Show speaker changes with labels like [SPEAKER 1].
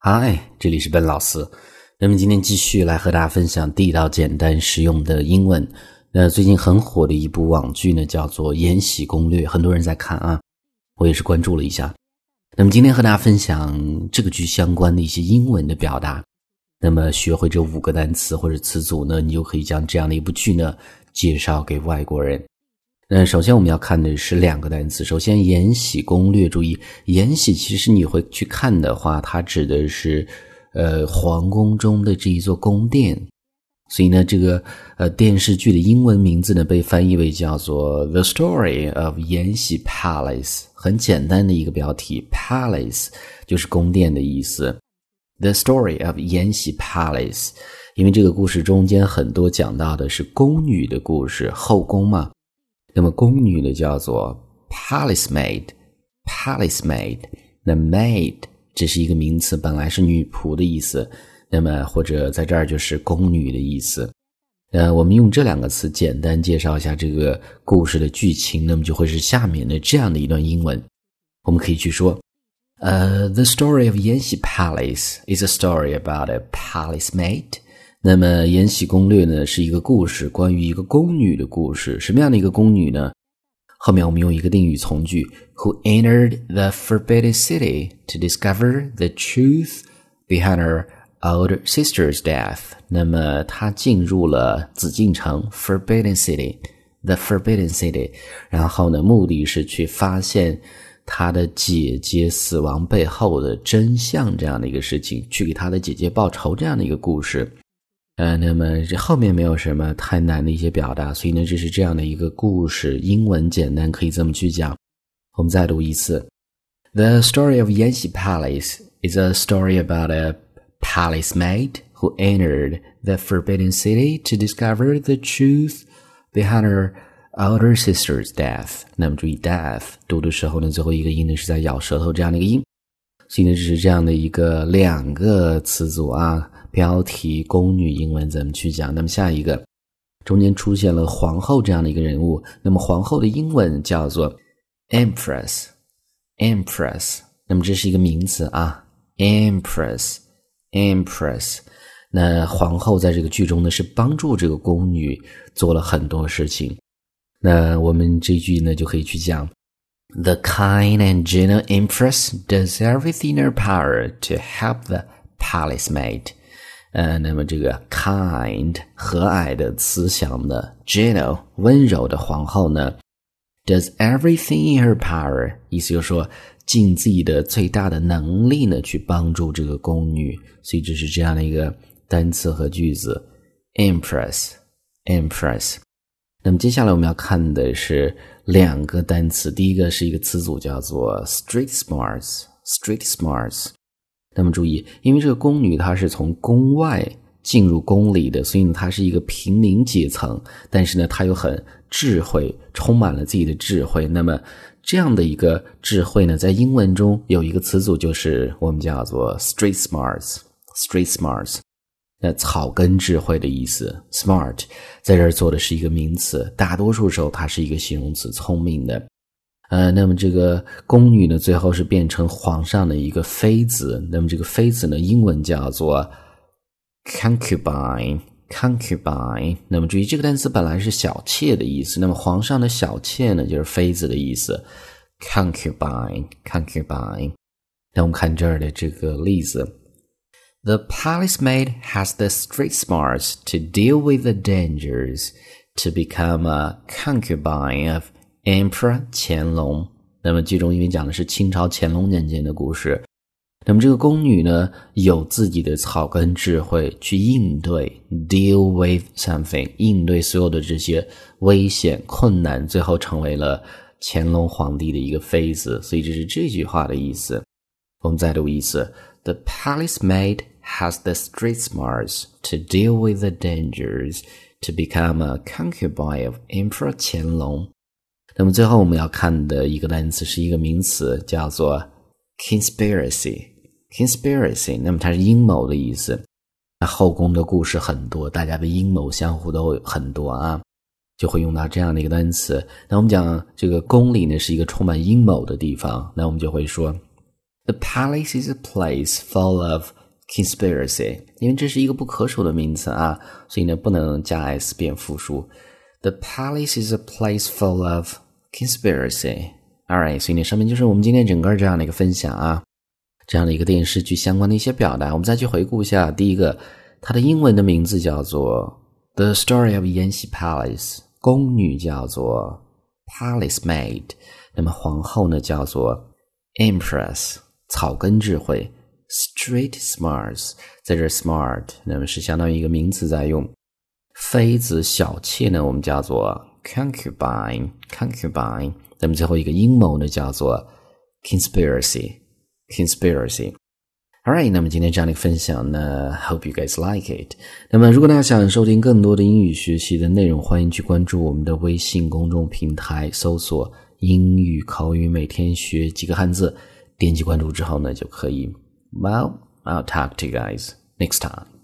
[SPEAKER 1] 嗨，这里是笨老师。那么今天继续来和大家分享地道、简单、实用的英文。那最近很火的一部网剧呢，叫做《延禧攻略》，很多人在看啊，我也是关注了一下。那么今天和大家分享这个剧相关的一些英文的表达。那么学会这五个单词或者词组呢，你就可以将这样的一部剧呢介绍给外国人。那首先我们要看的是两个单词。首先，《延禧攻略》，注意，《延禧》其实你会去看的话，它指的是呃皇宫中的这一座宫殿。所以呢，这个呃电视剧的英文名字呢被翻译为叫做《The Story of 延禧 Palace》，很简单的一个标题，Palace 就是宫殿的意思。The Story of 延禧 Palace，因为这个故事中间很多讲到的是宫女的故事，后宫嘛。那么宫女呢，叫做 palace maid，palace maid。那 maid 这是一个名词，本来是女仆的意思，那么或者在这儿就是宫女的意思。呃，我们用这两个词简单介绍一下这个故事的剧情，那么就会是下面的这样的一段英文。我们可以去说，呃，The story of Yanxi Palace is a story about a palace maid。那么《延禧攻略》呢，是一个故事，关于一个宫女的故事。什么样的一个宫女呢？后面我们用一个定语从句：Who entered the forbidden city to discover the truth behind her older sister's death？那么她进入了紫禁城 （Forbidden City），the Forbidden City。然后呢，目的是去发现她的姐姐死亡背后的真相，这样的一个事情，去给她的姐姐报仇，这样的一个故事。呃，那么这后面没有什么太难的一些表达，所以呢，这是这样的一个故事，英文简单，可以这么去讲。我们再读一次：The story of Yanxi Palace is a story about a palace maid who entered the Forbidden City to discover the truth behind her older sister's death。那么注意，death 读的时候呢，最后一个音呢是在咬舌头这样的一个音，所以呢，这是这样的一个两个词组啊。 标题宫女英文怎么去讲？那么下一个，中间出现了皇后这样的一个人物，那么皇后的英文叫做 empress，empress。那么这是一个名词啊，empress，empress。那皇后在这个剧中呢，是帮助这个宫女做了很多事情。那我们这句呢，就可以去讲：The kind and gentle empress does everything in her power to help the palace maid。呃，那么这个 kind 和蔼的、慈祥的，gentle 温柔的皇后呢，does everything in her power，意思就是说尽自己的最大的能力呢去帮助这个宫女，所以这是这样的一个单词和句子 Empress，Empress。那么接下来我们要看的是两个单词，第一个是一个词组叫做 street smarts，street smarts。那么注意，因为这个宫女她是从宫外进入宫里的，所以呢，她是一个平民阶层。但是呢，她又很智慧，充满了自己的智慧。那么这样的一个智慧呢，在英文中有一个词组，就是我们叫做 street smarts。street smarts，那草根智慧的意思。smart 在这儿做的是一个名词，大多数时候它是一个形容词，聪明的。呃，那么这个宫女呢，最后是变成皇上的一个妃子。那么这个妃子呢，英文叫做 concubine，concubine。那么注意，这个单词本来是小妾的意思。那么皇上的小妾呢，就是妃子的意思，concubine，concubine。那我们看这儿的这个例子：The palace maid has the street smarts to deal with the dangers to become a concubine of Emperor 乾隆，那么剧中因为讲的是清朝乾隆年间的故事，那么这个宫女呢有自己的草根智慧去应对，deal with something，应对所有的这些危险困难，最后成为了乾隆皇帝的一个妃子。所以这是这句话的意思。我们再读一次：The palace maid has the street smarts to deal with the dangers to become a concubine of Emperor 乾隆。那么最后我们要看的一个单词是一个名词，叫做 conspiracy。conspiracy，那么它是阴谋的意思。那后宫的故事很多，大家的阴谋相互都很多啊，就会用到这样的一个单词。那我们讲这个宫里呢是一个充满阴谋的地方，那我们就会说 The palace is a place full of conspiracy，因为这是一个不可数的名词啊，所以呢不能加 s 变复数。The palace is a place full of conspiracy。All right，所以呢上面就是我们今天整个这样的一个分享啊，这样的一个电视剧相关的一些表达。我们再去回顾一下，第一个，它的英文的名字叫做《The Story of 延禧 Palace》，宫女叫做 Palace Maid，那么皇后呢叫做 Empress。草根智慧，street smarts，在这 smart，那么是相当于一个名词在用。妃子小妾呢，我们叫做 concubine，concubine。那么最后一个阴谋呢，叫做 conspiracy，conspiracy。Alright，那么今天这样的一个分享呢，Hope you guys like it。那么如果大家想收听更多的英语学习的内容，欢迎去关注我们的微信公众平台，搜索“英语口语每天学几个汉字”。点击关注之后呢，就可以。Well, I'll talk to you guys next time.